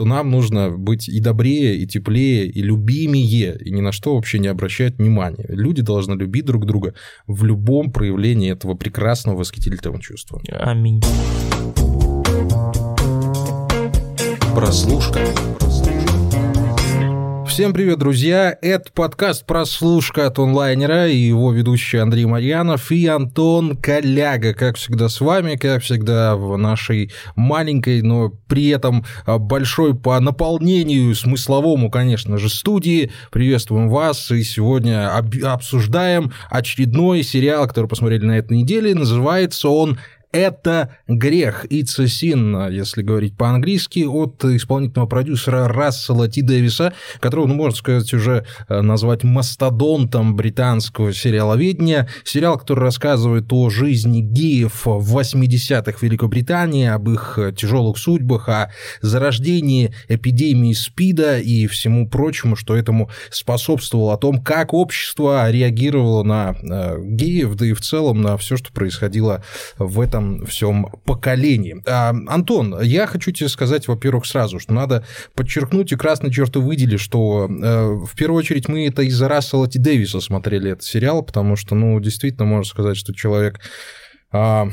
то нам нужно быть и добрее, и теплее, и любимее, и ни на что вообще не обращать внимания. Люди должны любить друг друга в любом проявлении этого прекрасного восхитительного чувства. Аминь. Прослушка. Всем привет, друзья! Это подкаст «Прослушка» от онлайнера и его ведущий Андрей Марьянов и Антон Коляга. Как всегда с вами, как всегда в нашей маленькой, но при этом большой по наполнению смысловому, конечно же, студии. Приветствуем вас и сегодня обсуждаем очередной сериал, который посмотрели на этой неделе. Называется он это грех. It's a если говорить по-английски, от исполнительного продюсера Рассела Ти Дэвиса, которого, ну, можно сказать, уже э, назвать мастодонтом британского сериаловедения. Сериал, который рассказывает о жизни геев в 80-х в Великобритании, об их тяжелых судьбах, о зарождении эпидемии СПИДа и всему прочему, что этому способствовало, о том, как общество реагировало на э, геев, да и в целом на все, что происходило в этом этом всем поколении. А, Антон, я хочу тебе сказать, во-первых, сразу, что надо подчеркнуть и красной чертой выделить, что э, в первую очередь мы это из-за Рассела Ти Дэвиса смотрели этот сериал, потому что, ну, действительно, можно сказать, что человек... Э,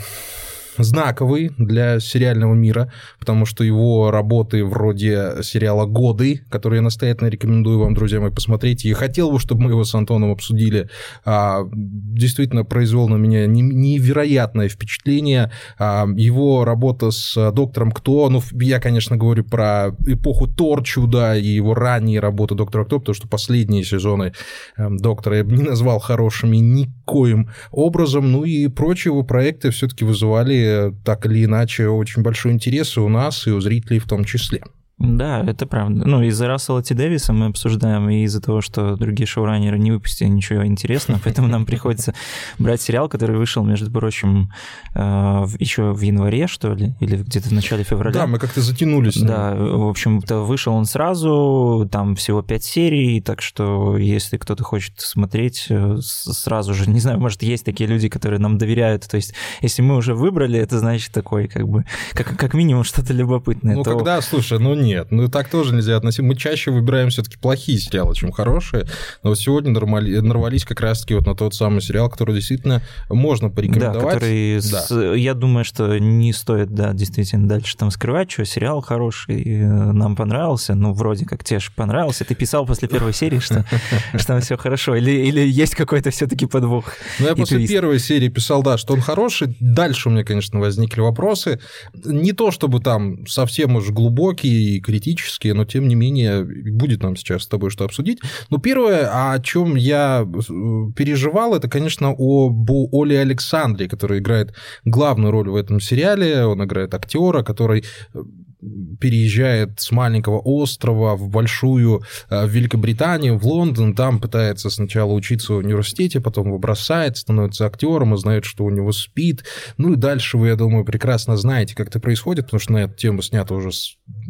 знаковый для сериального мира, потому что его работы вроде сериала «Годы», который я настоятельно рекомендую вам, друзья мои, посмотреть, и хотел бы, чтобы мы его с Антоном обсудили, а, действительно произвел на меня невероятное впечатление. А, его работа с доктором Кто, ну, я, конечно, говорю про эпоху Торчу, да, и его ранние работы доктора Кто, потому что последние сезоны эм, доктора я бы не назвал хорошими никоим образом, ну и прочие его проекты все-таки вызывали так или иначе очень большой интерес и у нас, и у зрителей в том числе. Да, это правда. Ну, из-за Рассела Ти Дэвиса мы обсуждаем, и из-за того, что другие шоураннеры не выпустили ничего интересного, поэтому нам приходится брать сериал, который вышел, между прочим, э, еще в январе, что ли, или где-то в начале февраля. Да, мы как-то затянулись. Да, в общем-то, вышел он сразу, там всего пять серий, так что если кто-то хочет смотреть э, сразу же, не знаю, может, есть такие люди, которые нам доверяют, то есть если мы уже выбрали, это значит такой, как бы, как, как минимум что-то любопытное. Ну, то... когда, слушай, ну, не нет, ну так тоже нельзя относить. Мы чаще выбираем все-таки плохие сериалы, чем хорошие. Но вот сегодня нормали... нарвались как раз-таки вот на тот самый сериал, который действительно можно порекомендовать. Да, который, да. С... я думаю, что не стоит, да, действительно дальше там скрывать, что сериал хороший, э, нам понравился, ну, вроде как тебе же понравился. Ты писал после первой серии, что, что там все хорошо, или, или есть какой-то все-таки подвох? Ну, я после первой серии писал, да, что он хороший. Дальше у меня, конечно, возникли вопросы. Не то, чтобы там совсем уж глубокие критические, но тем не менее будет нам сейчас с тобой что обсудить. Но первое, о чем я э, переживал, это, конечно, об Оле Александре, который играет главную роль в этом сериале. Он играет актера, который э, переезжает с маленького острова в большую э, в Великобританию, в Лондон, там пытается сначала учиться в университете, потом его бросает, становится актером, узнает, что у него спит. Ну и дальше вы, я думаю, прекрасно знаете, как это происходит, потому что на эту тему снято уже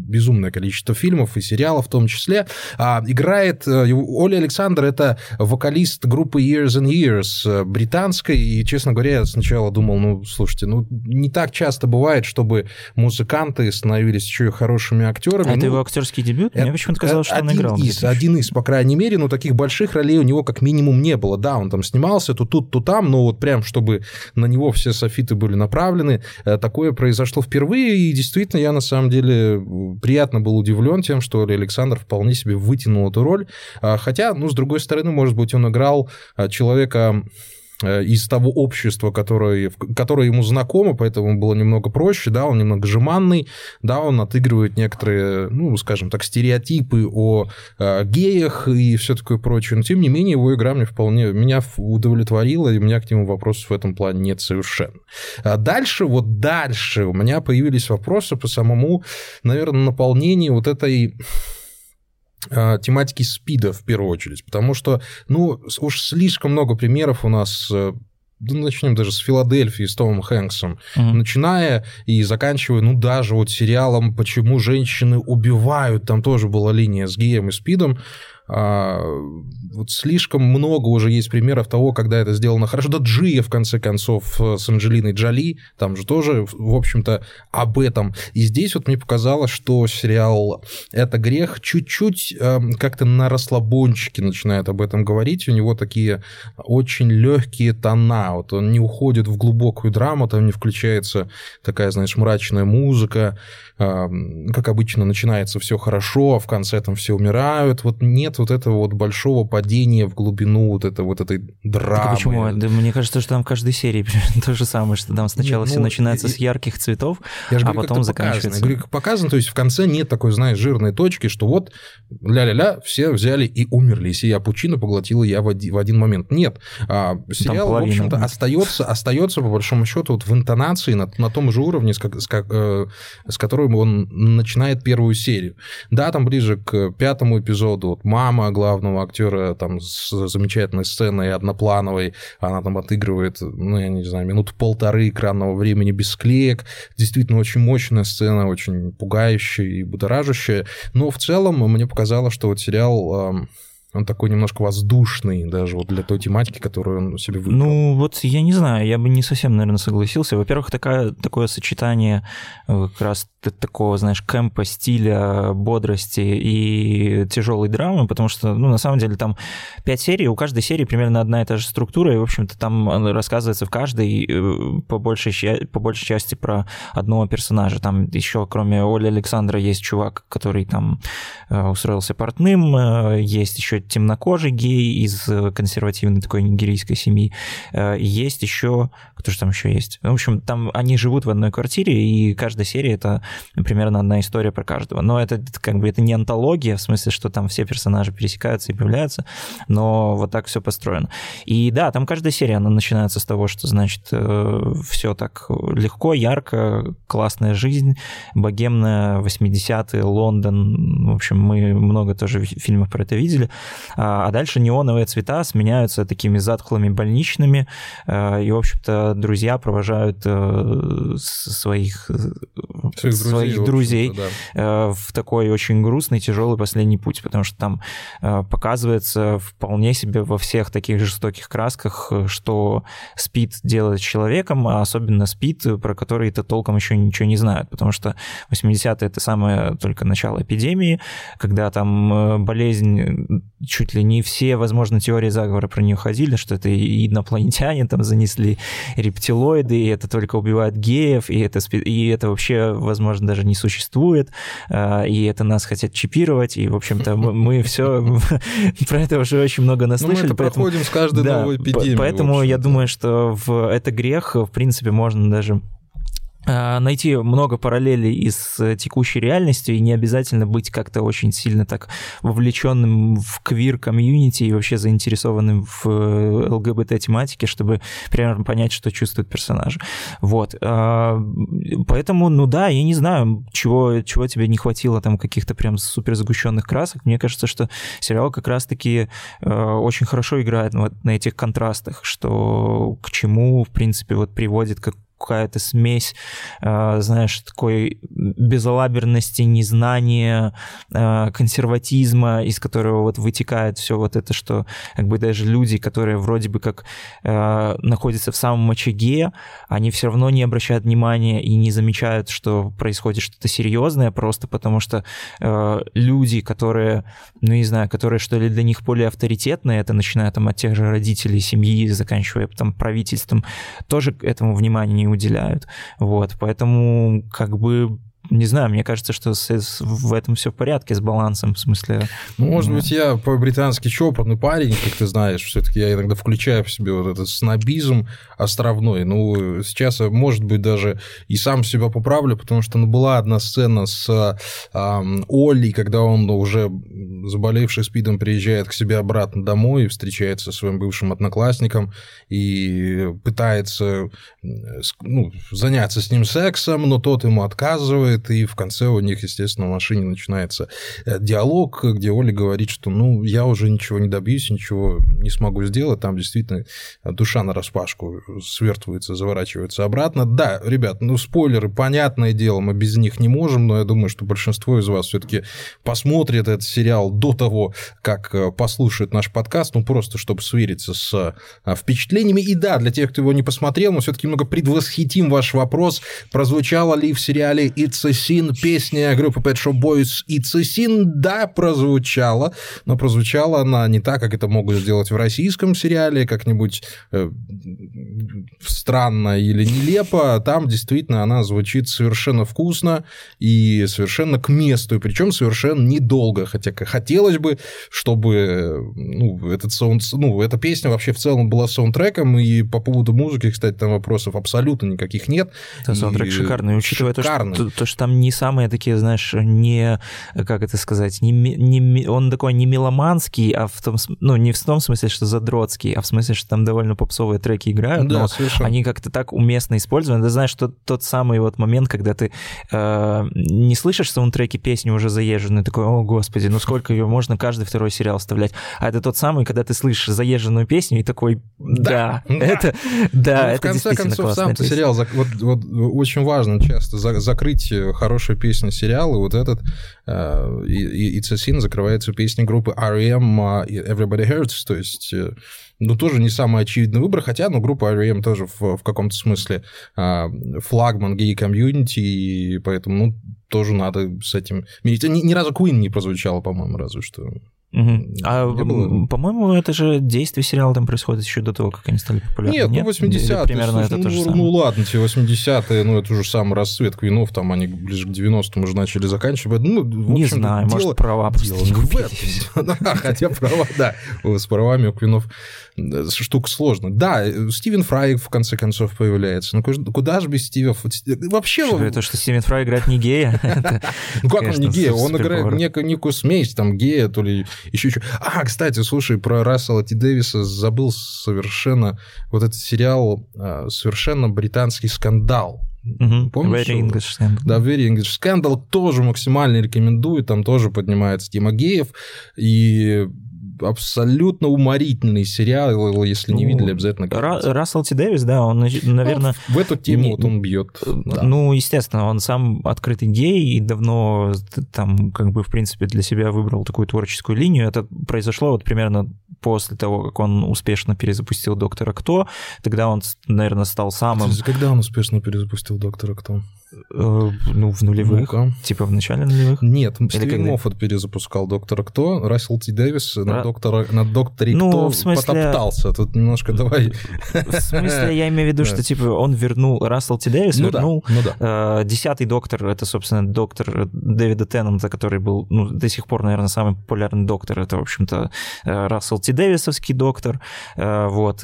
безумное количество фильмов и сериалов в том числе. А, играет э, Оля Александр, это вокалист группы Years and Years э, британской, и, честно говоря, я сначала думал, ну, слушайте, ну, не так часто бывает, чтобы музыканты становились еще и хорошими актерами. А ну, это его актерский дебют? Мне почему-то казалось, что он играл. Из, один из, по крайней мере, но таких больших ролей у него как минимум не было. Да, он там снимался то тут, то там, но вот прям, чтобы на него все софиты были направлены, э, такое произошло впервые, и действительно я на самом деле приятно был удивлен тем, что Александр вполне себе вытянул эту роль. А, хотя, ну, с другой стороны, может быть, он играл а, человека из того общества, которое, которое ему знакомо, поэтому было немного проще, да, он немного жеманный, да, он отыгрывает некоторые, ну, скажем так, стереотипы о э, геях и все такое прочее, но тем не менее его игра мне вполне, меня удовлетворила, и у меня к нему вопросов в этом плане нет совершенно. А дальше, вот дальше у меня появились вопросы по самому, наверное, наполнению вот этой тематики СПИДа в первую очередь, потому что, ну, уж слишком много примеров у нас э, ну, начнем даже с Филадельфии, с Томом Хэнксом, mm-hmm. начиная и заканчивая, ну, даже вот сериалом «Почему женщины убивают», там тоже была линия с геем и спидом, а, вот слишком много уже есть примеров того, когда это сделано хорошо. Да Джия, в конце концов, с Анджелиной Джоли, там же тоже, в общем-то, об этом. И здесь вот мне показалось, что сериал «Это грех» чуть-чуть э, как-то на расслабончике начинает об этом говорить. У него такие очень легкие тона. Вот он не уходит в глубокую драму, там не включается такая, знаешь, мрачная музыка. Э, как обычно, начинается все хорошо, а в конце там все умирают. Вот нет вот этого вот большого падения в глубину вот, это, вот этой драмы. Так почему? Да, мне кажется, что там в каждой серии то же самое, что там сначала ну, все начинается и, с ярких цветов, я же а говорю, потом заканчивается. Показано. Я говорю, как показано, то есть в конце нет такой, знаешь, жирной точки, что вот ля-ля-ля, все взяли и умерли, сия пучина поглотила я в один, в один момент. Нет. А, сериал, в общем-то, остается, остается, по большому счету, вот в интонации на, на том же уровне, с, с, э, с которым он начинает первую серию. Да, там ближе к пятому эпизоду, вот мама главного актера там с замечательной сценой одноплановой, она там отыгрывает, ну, я не знаю, минут полторы экранного времени без склеек. Действительно, очень мощная сцена, очень пугающая и будоражащая. Но в целом мне показалось, что вот сериал он такой немножко воздушный даже вот для той тематики, которую он себе выбрал. Ну, вот я не знаю, я бы не совсем, наверное, согласился. Во-первых, такая, такое сочетание э, как раз такого, знаешь, кемпа, стиля, бодрости и тяжелой драмы, потому что, ну, на самом деле, там пять серий, у каждой серии примерно одна и та же структура, и, в общем-то, там рассказывается в каждой э, по большей, по большей части про одного персонажа. Там еще, кроме Оли Александра, есть чувак, который там э, устроился портным, есть еще темнокожий гей из э, консервативной такой нигерийской семьи. Э, есть еще... Кто же там еще есть? В общем, там они живут в одной квартире, и каждая серия — это примерно одна история про каждого. Но это как бы это не антология, в смысле, что там все персонажи пересекаются и появляются, но вот так все построено. И да, там каждая серия, она начинается с того, что, значит, э, все так легко, ярко, классная жизнь, богемная, 80-е, Лондон. В общем, мы много тоже фильмов про это видели. А, а дальше неоновые цвета сменяются такими затхлыми больничными, а, и, в общем-то, друзья провожают э, своих, своих, своих друзей, в, да. в такой очень грустный, тяжелый последний путь, потому что там э, показывается вполне себе во всех таких жестоких красках, что спид делает человеком, а особенно спид, про который-то толком еще ничего не знают, потому что 80-е это самое только начало эпидемии, когда там э, болезнь чуть ли не все, возможно, теории заговора про нее ходили, что это и инопланетяне там занесли, рептилоиды, и это только убивает геев, и это, и это вообще, возможно, даже не существует, а, и это нас хотят чипировать, и, в общем-то, мы все про это уже очень много наслышали. Ну, мы это проходим с каждой новой эпидемией. Поэтому я думаю, что это грех, в принципе, можно даже найти много параллелей из текущей реальности и не обязательно быть как-то очень сильно так вовлеченным в квир-комьюнити и вообще заинтересованным в э, ЛГБТ-тематике, чтобы примерно понять, что чувствуют персонажи. Вот. А, поэтому, ну да, я не знаю, чего, чего тебе не хватило там каких-то прям супер сгущенных красок. Мне кажется, что сериал как раз-таки э, очень хорошо играет вот на этих контрастах, что к чему, в принципе, вот приводит как какая-то смесь, э, знаешь, такой безалаберности, незнания, э, консерватизма, из которого вот вытекает все вот это, что как бы даже люди, которые вроде бы как э, находятся в самом очаге, они все равно не обращают внимания и не замечают, что происходит что-то серьезное, просто потому что люди, которые, ну не знаю, которые что ли для них более авторитетные, это начиная там от тех же родителей, семьи, заканчивая там правительством, тоже этому внимания не уделяют. Вот, поэтому как бы не знаю, мне кажется, что с, с, в этом все в порядке с балансом, в смысле. Ну, может быть, я по-британски чопорный парень, как ты знаешь, все-таки я иногда включаю в себе вот этот снобизм островной. Ну, сейчас, может быть, даже и сам себя поправлю, потому что ну, была одна сцена с э, Олли, когда он уже заболевший спидом приезжает к себе обратно домой и встречается со своим бывшим одноклассником и пытается ну, заняться с ним сексом, но тот ему отказывает работает, и в конце у них, естественно, в машине начинается э, диалог, где Оля говорит, что, ну, я уже ничего не добьюсь, ничего не смогу сделать, там действительно душа на распашку свертывается, заворачивается обратно. Да, ребят, ну, спойлеры, понятное дело, мы без них не можем, но я думаю, что большинство из вас все-таки посмотрит этот сериал до того, как э, послушает наш подкаст, ну, просто чтобы свериться с э, впечатлениями. И да, для тех, кто его не посмотрел, мы все-таки немного предвосхитим ваш вопрос, прозвучала ли в сериале It's Sin песня группы Pet Shop Boys It's a Sin? Да, прозвучала, но прозвучала она не так, как это могут сделать в российском сериале, как-нибудь э, странно или нелепо. Там действительно она звучит совершенно вкусно и совершенно к месту, причем совершенно недолго, хотя хотелось бы, чтобы ну, этот саунд, ну, эта песня вообще в целом была саундтреком, и по поводу музыки, кстати, там вопросов абсолютно никаких нет. Это саундтрек шикарный, учитывая шикарный. То, что, то, что там не самые такие, знаешь, не, как это сказать, не, не, он такой не меломанский, а в том, ну, не в том смысле, что задротский, а в смысле, что там довольно попсовые треки играют, да, но совершенно. они как-то так уместно использованы. Ты знаешь, что тот самый вот момент, когда ты э, не слышишь саундтреки песни уже заезженные, такой, о, господи, ну сколько ее можно каждый второй сериал вставлять. А это тот самый, когда ты слышишь заезженную песню и такой, да, да, это, да, ну, это В конце концов, сам сериал, вот, вот очень важно часто закрыть хорошую песню сериала, вот этот uh, It's a Sin закрывается песней группы R.E.M. Uh, Everybody Hurts, то есть э, ну, тоже не самый очевидный выбор, хотя, ну, группа R.E.M. тоже в, в каком-то смысле а, флагман гей-комьюнити, и поэтому, ну, тоже надо с этим. Ни, ни разу Queen не прозвучало, по-моему, разве что. Угу. А, по-моему, это же действие сериала там происходит еще до того, как они стали популярны. Нет, ну 80-е. Примерно слушай, это ну, то же самое. Ну ладно, те 80-е, ну это уже самый расцвет Квинов, там они ближе к 90-м уже начали заканчивать. Ну, не знаю, дело, может, права дело не в этом. Хотя права, да, с правами у Квинов штука сложная. Да, Стивен Фрай в конце концов появляется. Ну куда же без Стива? Вообще... Что, это что Стивен Фрай играет не гея? Ну как он не гея? Он играет некую смесь, там гея, то ли еще что. А, кстати, слушай, про Рассела Ти Дэвиса забыл совершенно вот этот сериал а, совершенно британский скандал. Угу. Помнишь? Very English Scandal. Да, Very English Scandal тоже максимально рекомендую, там тоже поднимается тема геев, и абсолютно уморительный сериал, если не ну, видели, обязательно. Рассел Ти Дэвис, да, он, наверное... Ну, в эту тему не, вот он бьет. Да. Ну, естественно, он сам открытый гей и давно там, как бы, в принципе, для себя выбрал такую творческую линию. Это произошло вот примерно после того, как он успешно перезапустил «Доктора Кто». Тогда он, наверное, стал самым... Когда он успешно перезапустил «Доктора Кто»? Э, ну, в нулевых. ну Типа в начале нулевых? Нет, Или Стивен когда... Моффат перезапускал «Доктора Кто», Рассел Ти Дэвис Ра... на, доктора, на «Докторе ну, Кто» в смысле... потоптался. Тут немножко давай... В смысле, я имею в виду, что типа он вернул, Рассел Ти Дэвис ну, вернул да, ну, да. Э, десятый доктор, это, собственно, доктор Дэвида Теннанта, который был, ну, до сих пор, наверное, самый популярный доктор, это, в общем-то, э, Рассел Ти Дэвисовский доктор, вот,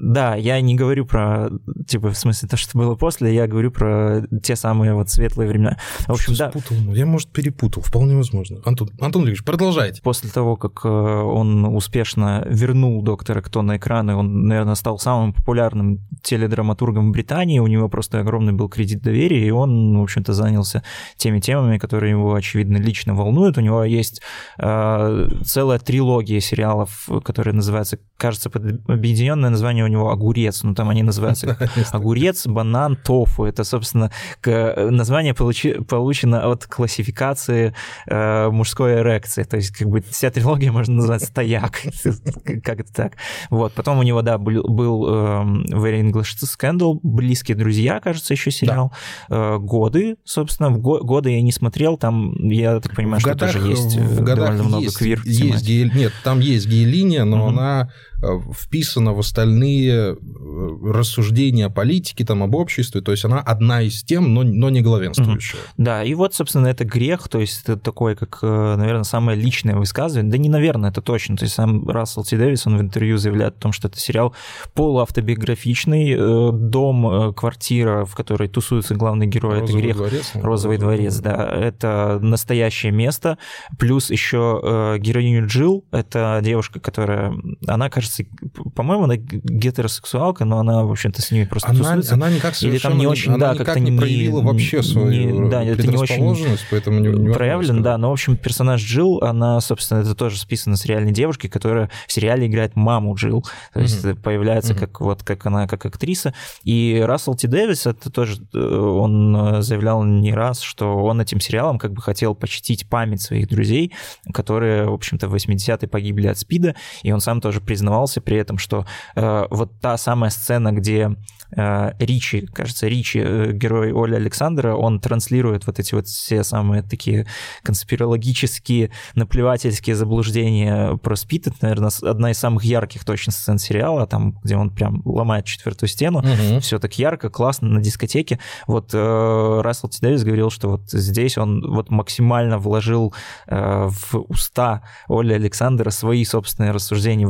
да, я не говорю про, типа, в смысле, то, что было после, я говорю про те самые вот светлые времена. В общем, что да. Спутал? Я, может, перепутал, вполне возможно. Антон, Антон Ильич, продолжайте. После того, как э, он успешно вернул доктора Кто на экраны, он, наверное, стал самым популярным теледраматургом в Британии, у него просто огромный был кредит доверия, и он, в общем-то, занялся теми темами, которые его, очевидно, лично волнуют. У него есть э, целая трилогия сериалов, которые называются, кажется, под объединенное название у него огурец, ну там они называются огурец, банан, тофу. Это, собственно, название получи, получено от классификации э, мужской эрекции. То есть, как бы вся трилогия можно назвать стояк. Как это так? Вот. Потом у него, да, был, был э, Very English Scandal, близкие друзья, кажется, еще сериал. Да. Э, годы, собственно, в го- годы я не смотрел, там, я так понимаю, в что годах, тоже есть в довольно много квир. Есть гей, нет, там есть гей-линия, но угу. она Э, вписана в остальные э, рассуждения о политике, там, об обществе, то есть она одна из тем, но, но не главенствующая. Угу. Да, и вот, собственно, это грех, то есть это такое, как, э, наверное, самое личное высказывание, да не, наверное, это точно, то есть сам Рассел Ти Дэвис, он в интервью заявляет о том, что это сериал полуавтобиографичный, дом, квартира, в которой тусуется главный герой, Розовый это грех. Дворец, Розовый дворец, да, это настоящее место, плюс еще героиню Джилл, это девушка, которая, она, кажется, кажется, по-моему, она гетеросексуалка, но она, в общем-то, с ними просто она, тусуется. Она никак Или там не очень, она да, как-то не не проявила вообще свою не, да, это не очень поэтому не, не проявлен, да, но, в общем, персонаж Джилл, она, собственно, это тоже списано с реальной девушкой, которая в сериале играет маму Джилл, то есть mm-hmm. появляется mm-hmm. как вот как она как актриса. И Рассел Ти Дэвис, это тоже, э, он заявлял не раз, что он этим сериалом как бы хотел почтить память своих друзей, которые, в общем-то, в 80-е погибли от СПИДа, и он сам тоже признавался при этом, что э, вот та самая сцена, где э, Ричи, кажется, Ричи, э, герой Оли Александра, он транслирует вот эти вот все самые такие конспирологические, наплевательские заблуждения про СПИД. Это, наверное, одна из самых ярких точно сцен сериала, там, где он прям ломает четвертую стену, угу. все так ярко, классно на дискотеке. Вот э, Рассел Ти Дэвис говорил, что вот здесь он вот максимально вложил э, в уста Оли Александра свои собственные рассуждения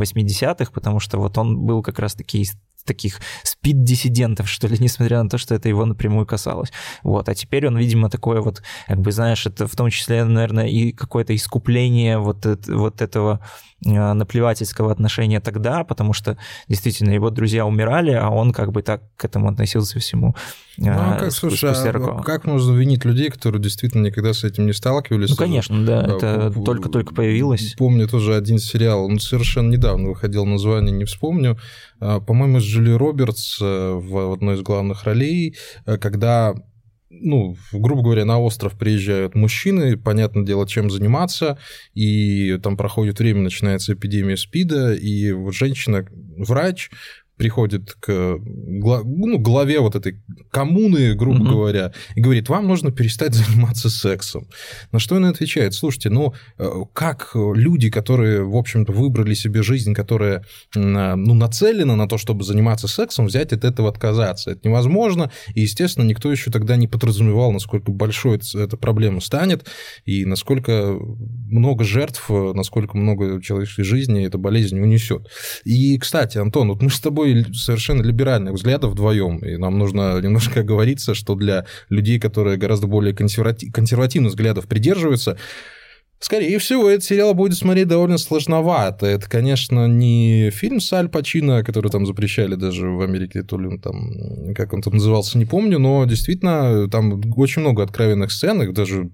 80-х, потому что вот он был как раз-таки таких спид-диссидентов, что ли, несмотря на то, что это его напрямую касалось. Вот, а теперь он, видимо, такое вот, как бы, знаешь, это в том числе, наверное, и какое-то искупление вот, вот этого Э, наплевательского отношения тогда, потому что действительно его друзья умирали, а он как бы так к этому относился всему. Ну, а как, слушай, а как можно винить людей, которые действительно никогда с этим не сталкивались? Ну, конечно, да, а, это только-только появилось. Помню тоже один сериал, он совершенно недавно выходил, название не вспомню, а, по-моему, с Джули Робертс э, в одной из главных ролей, э, когда ну, грубо говоря, на остров приезжают мужчины, понятное дело, чем заниматься, и там проходит время, начинается эпидемия СПИДа, и вот женщина, врач, приходит к ну, главе вот этой коммуны, грубо угу. говоря, и говорит, вам нужно перестать заниматься сексом. На что она отвечает, слушайте, ну, э, как люди, которые, в общем-то, выбрали себе жизнь, которая, ну, нацелена на то, чтобы заниматься сексом, взять от этого отказаться? Это невозможно, и, естественно, никто еще тогда не подразумевал, насколько большой эта проблема станет, и насколько много жертв, насколько много человеческой жизни эта болезнь унесет. И, кстати, Антон, вот мы с тобой совершенно либеральных взглядов вдвоем, и нам нужно немножко говориться, что для людей, которые гораздо более консерватив, консервативных взглядов придерживаются, Скорее всего, этот сериал будет смотреть довольно сложновато. Это, конечно, не фильм с Аль Пачино, который там запрещали даже в Америке, то ли он там, как он там назывался, не помню, но действительно там очень много откровенных сцен, их даже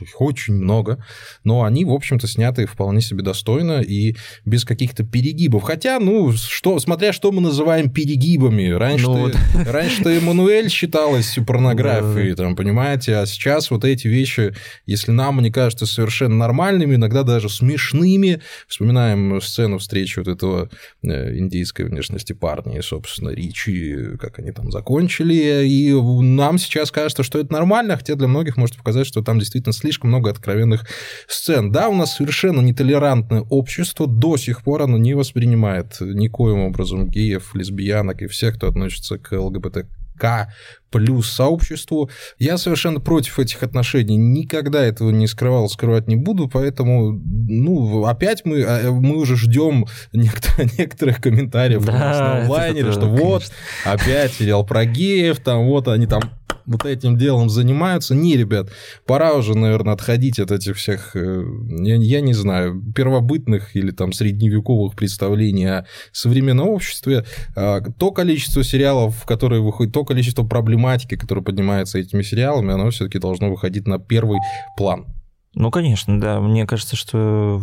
их очень много, но они, в общем-то, сняты вполне себе достойно и без каких-то перегибов. Хотя, ну, что, смотря что мы называем перегибами. Раньше-то, ну, вот. раньше-то Эммануэль считалась порнографией, там, понимаете, а сейчас вот эти вещи, если нам они кажутся совершенно нормальными, иногда даже смешными, вспоминаем сцену встречи вот этого э, индийской внешности парня и, собственно, Ричи, как они там закончили, и нам сейчас кажется, что это нормально, хотя для многих может показать, что там действительно слишком много откровенных сцен. Да, у нас совершенно нетолерантное общество, до сих пор оно не воспринимает никоим образом геев, лесбиянок и всех, кто относится к ЛГБТ к плюс сообществу. Я совершенно против этих отношений, никогда этого не скрывал, скрывать не буду, поэтому, ну, опять мы, а, мы уже ждем некоторых комментариев да, на онлайнере, что конечно. вот, опять сериал про геев, там вот они там вот этим делом занимаются. Не, ребят, пора уже, наверное, отходить от этих всех, э, я, я не знаю, первобытных или там средневековых представлений о современном обществе. А, то количество сериалов, которые выходят, то количество проблематики, которое поднимается этими сериалами, оно все-таки должно выходить на первый план. Ну, конечно, да. Мне кажется, что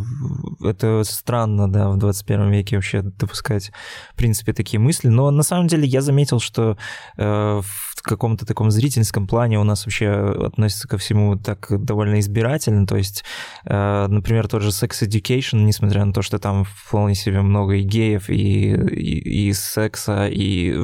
это странно, да, в 21 веке вообще допускать, в принципе, такие мысли. Но на самом деле я заметил, что э, в каком-то таком зрительском плане у нас вообще относится ко всему так довольно избирательно. То есть, э, например, тот же Sex Education, несмотря на то, что там вполне себе много и геев, и, и, и секса, и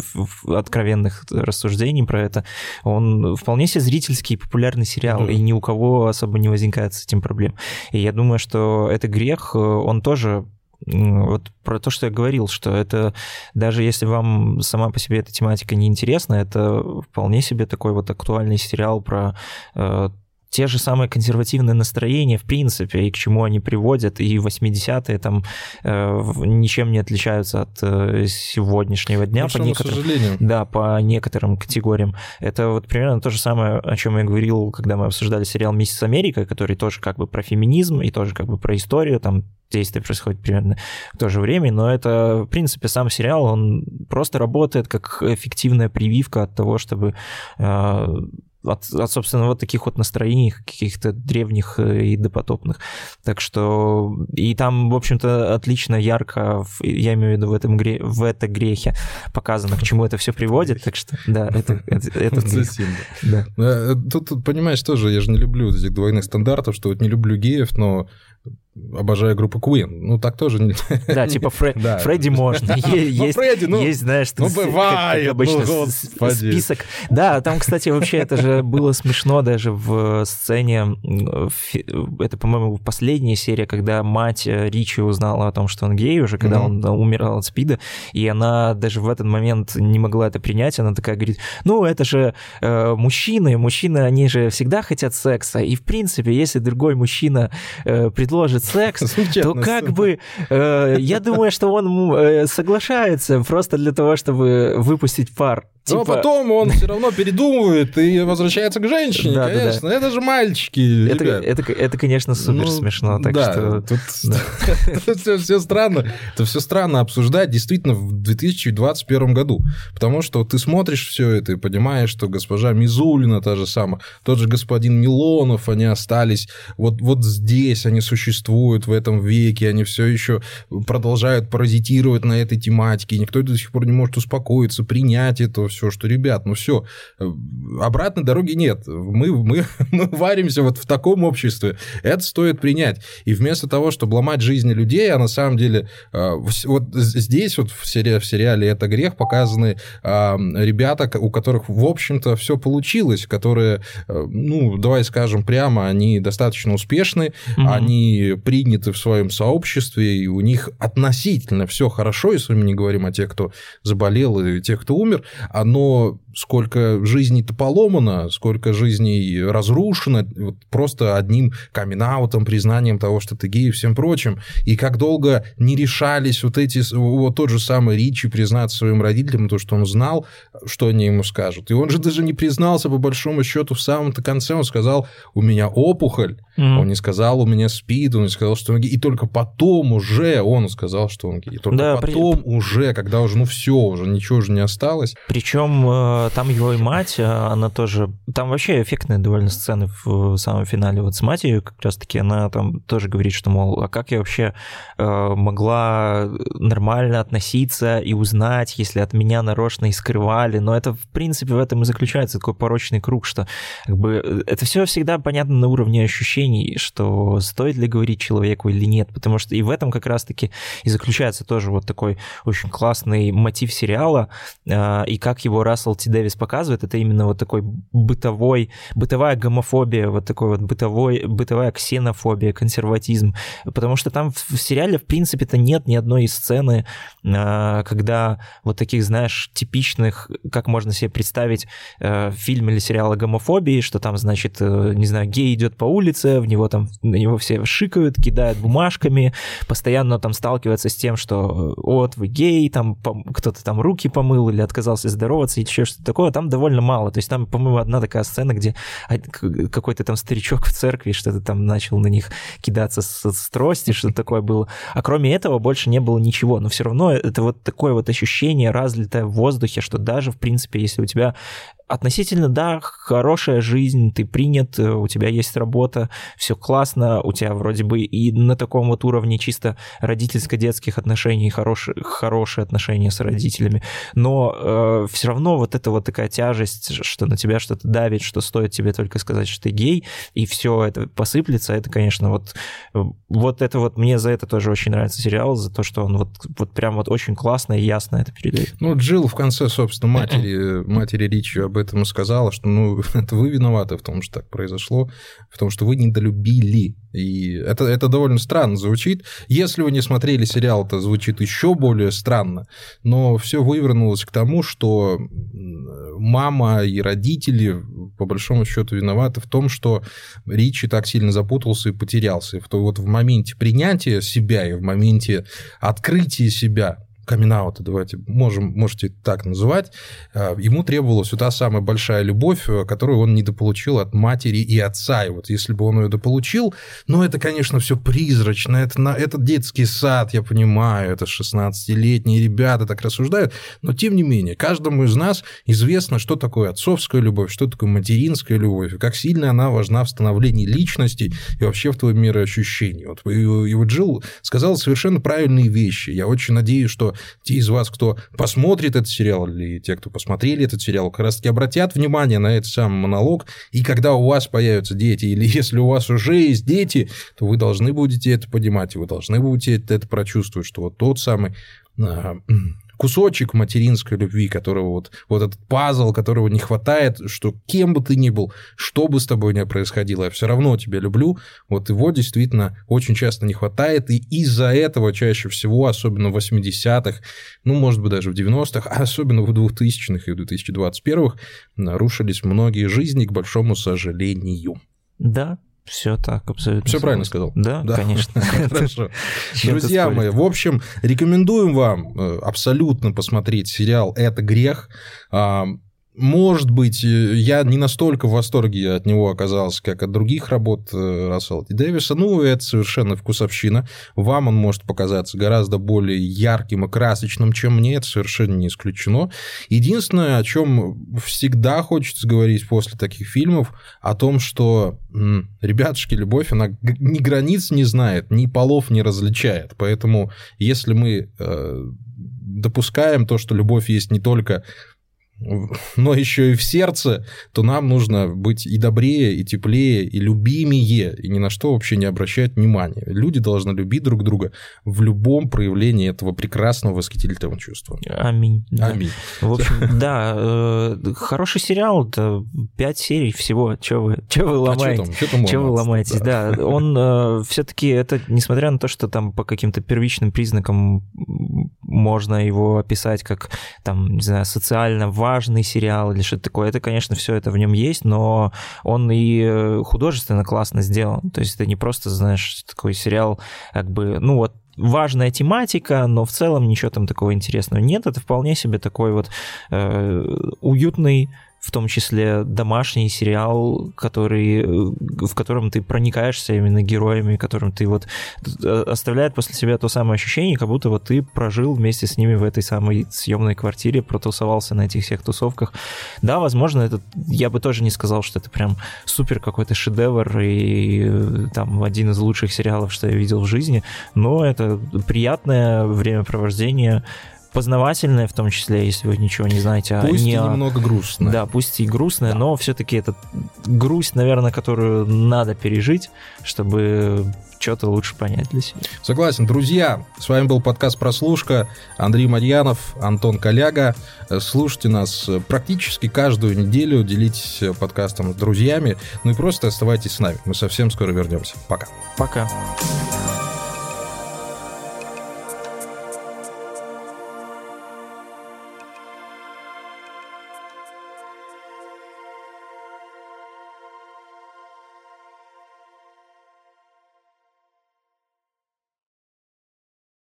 откровенных рассуждений про это, он вполне себе зрительский и популярный сериал, да. и ни у кого особо не возникает с этим проблем. И я думаю, что это грех, э, он тоже вот про то, что я говорил, что это даже если вам сама по себе эта тематика не интересна, это вполне себе такой вот актуальный сериал про э, те же самые консервативные настроения, в принципе, и к чему они приводят, и 80-е там э, ничем не отличаются от э, сегодняшнего дня. Большому по некоторым, сожалению. Да, по некоторым категориям. Это вот примерно то же самое, о чем я говорил, когда мы обсуждали сериал «Миссис Америка», который тоже как бы про феминизм и тоже как бы про историю, там действие происходит примерно в то же время, но это, в принципе, сам сериал, он просто работает как эффективная прививка от того, чтобы э, от, от, собственно, вот таких вот настроений каких-то древних э, и допотопных. Так что и там, в общем-то, отлично, ярко, я имею в виду в этом гре, в это грехе показано, к чему это все приводит. Так что, да, это, это, это да. Э, тут, тут, понимаешь, тоже я же не люблю этих двойных стандартов, что вот не люблю геев, но обожаю группу Queen. Ну, так тоже. Да, типа Фре... да. Фредди можно. Ну, есть, Фредди, ну, есть, знаешь, ну, бывает, как, обычно, ну, список. Да, там, кстати, вообще это же было смешно даже в сцене, это, по-моему, последняя серия, когда мать Ричи узнала о том, что он гей уже, когда он умирал от спида, и она даже в этот момент не могла это принять, она такая говорит, ну, это же э, мужчины, мужчины, они же всегда хотят секса, и, в принципе, если другой мужчина э, предложит секс, то как бы э, я думаю, что он э, соглашается просто для того, чтобы выпустить пар. Типа... Но потом он все равно передумывает и возвращается к женщине, да, конечно. Да, да. Это же мальчики. Это, это, это, конечно, супер ну, смешно. Так да, что... тут да. все, все странно. Это все странно обсуждать действительно в 2021 году. Потому что ты смотришь все это и понимаешь, что госпожа Мизулина та же самая, тот же господин Милонов, они остались вот, вот здесь, они существуют в этом веке, они все еще продолжают паразитировать на этой тематике, и никто до сих пор не может успокоиться, принять это все, что, ребят, ну все, э, обратной дороги нет. Мы, мы, мы варимся вот в таком обществе. Это стоит принять. И вместо того, чтобы ломать жизни людей, а на самом деле э, вот здесь вот в, сери, в сериале «Это грех» показаны э, ребята, у которых, в общем-то, все получилось, которые, ну, давай скажем прямо, они достаточно успешны, угу. они приняты в своем сообществе, и у них относительно все хорошо, если мы не говорим о тех, кто заболел, и тех, кто умер, оно сколько жизней-то поломано, сколько жизней разрушено, вот просто одним камин признанием того, что ты гей и всем прочим. И как долго не решались вот эти, вот тот же самый Ричи признаться своим родителям, то, что он знал, что они ему скажут. И он же даже не признался, по большому счету, в самом-то конце. Он сказал, у меня опухоль. Mm-hmm. Он не сказал, у меня спид, он не сказал, что он гей. И только потом уже он сказал, что он гей. И только да, потом при... уже, когда уже, ну все, уже ничего уже не осталось. Причем э, там его и мать, э, она тоже... Там вообще эффектные довольно сцены в самом финале. Вот с матерью как раз-таки она там тоже говорит, что, мол, а как я вообще э, могла нормально относиться и узнать, если от меня нарочно и скрывали. Но это, в принципе, в этом и заключается такой порочный круг, что как бы, это все всегда понятно на уровне ощущений, что стоит ли говорить человеку или нет, потому что и в этом как раз-таки и заключается тоже вот такой очень классный мотив сериала, и как его Рассел Ти Дэвис показывает, это именно вот такой бытовой, бытовая гомофобия, вот такой вот бытовой, бытовая ксенофобия, консерватизм, потому что там в сериале, в принципе-то, нет ни одной сцены, а, когда вот таких, знаешь, типичных, как можно себе представить э, фильм или сериал о гомофобии, что там, значит, э, не знаю, гей идет по улице, в него там, на него все шикают, кидают бумажками, постоянно там сталкивается с тем, что вот вы гей, там кто-то там руки помыл или отказался здороваться, и еще что-то такое, там довольно мало. То есть там, по-моему, одна такая сцена, где какой-то там старичок в церкви что-то там начал на них кидаться с, с трости, что-то такое было. А кроме этого больше не было ничего. Но все равно это вот такое вот ощущение разлитое в воздухе, что даже, в принципе, если у тебя относительно, да, хорошая жизнь, ты принят, э, у тебя есть работа, все классно, у тебя вроде бы и на таком вот уровне чисто родительско-детских отношений хорошие, хорошие отношения с родителями, но э, все равно вот эта вот такая тяжесть, что на тебя что-то давит, что стоит тебе только сказать, что ты гей, и все это посыплется, это, конечно, вот, вот это вот, мне за это тоже очень нравится сериал, за то, что он вот, вот прям вот очень классно и ясно это передает. Ну, Джилл в конце, собственно, матери, матери Ричи об поэтому сказала, что ну, это вы виноваты в том, что так произошло, в том, что вы недолюбили. И это, это довольно странно звучит. Если вы не смотрели сериал, это звучит еще более странно. Но все вывернулось к тому, что мама и родители, по большому счету, виноваты в том, что Ричи так сильно запутался и потерялся. И вот в моменте принятия себя и в моменте открытия себя камин давайте можем, можете так называть, а, ему требовалась вот та самая большая любовь, э, которую он недополучил от матери и отца. И вот если бы он ее дополучил, ну, это, конечно, все призрачно, это, на, это детский сад, я понимаю, это 16-летние ребята так рассуждают, но, тем не менее, каждому из нас известно, что такое отцовская любовь, что такое материнская любовь, как сильно она важна в становлении личности и вообще в твоем мироощущении. Вот, и, и вот Джилл сказал совершенно правильные вещи. Я очень надеюсь, что те из вас, кто посмотрит этот сериал, или те, кто посмотрели этот сериал, как раз-таки обратят внимание на этот самый монолог, и когда у вас появятся дети, или если у вас уже есть дети, то вы должны будете это понимать, и вы должны будете это, прочувствовать, что вот тот самый а, кусочек материнской любви, которого вот, вот этот пазл, которого не хватает, что кем бы ты ни был, что бы с тобой ни происходило, я все равно тебя люблю, вот его действительно очень часто не хватает, и из-за этого чаще всего, особенно в 80-х, ну, может быть, даже в 90-х, а особенно в 2000-х и в 2021-х, нарушились многие жизни, к большому сожалению. Да, все так, абсолютно. Все правильно сказал. Да, да. конечно. Хорошо. Друзья мои, в общем, рекомендуем вам э, абсолютно посмотреть сериал «Это грех». Может быть, э, я не настолько в восторге от него оказался, как от других работ э, Рассела и Дэвиса. Ну, это совершенно вкусовщина. Вам он может показаться гораздо более ярким и красочным, чем мне. Это совершенно не исключено. Единственное, о чем всегда хочется говорить после таких фильмов, о том, что, ребятушки, любовь, она ни границ не знает, ни полов не различает. Поэтому, если мы э, допускаем то, что любовь есть не только но еще и в сердце, то нам нужно быть и добрее, и теплее, и любимее, и ни на что вообще не обращать внимания. Люди должны любить друг друга в любом проявлении этого прекрасного восхитительного чувства. Аминь. Да. Аминь. В общем, да, э, хороший сериал, это 5 серий всего, что вы, чё вы ломаете? А что, там, что, вы ломаетесь? Да, да он э, все-таки это, несмотря на то, что там по каким-то первичным признакам можно его описать как, там, не знаю, социально важный, важный сериал или что-то такое. Это, конечно, все это в нем есть, но он и э, художественно классно сделан. То есть это не просто, знаешь, такой сериал, как бы, ну вот важная тематика, но в целом ничего там такого интересного нет. Это вполне себе такой вот э, уютный в том числе домашний сериал, который, в котором ты проникаешься именно героями, которым ты вот э, оставляет после себя то самое ощущение, как будто вот ты прожил вместе с ними в этой самой съемной квартире, протусовался на этих всех тусовках. Да, возможно, это я бы тоже не сказал, что это прям супер какой-то шедевр и э, там один из лучших сериалов, что я видел в жизни, но это приятное времяпровождение познавательное, в том числе, если вы ничего не знаете. А пусть не... и немного грустное. Да, пусть и грустное, да. но все-таки это грусть, наверное, которую надо пережить, чтобы что-то лучше понять для себя. Согласен. Друзья, с вами был подкаст «Прослушка». Андрей Марьянов, Антон Коляга. Слушайте нас практически каждую неделю, делитесь подкастом с друзьями, ну и просто оставайтесь с нами. Мы совсем скоро вернемся. Пока. Пока.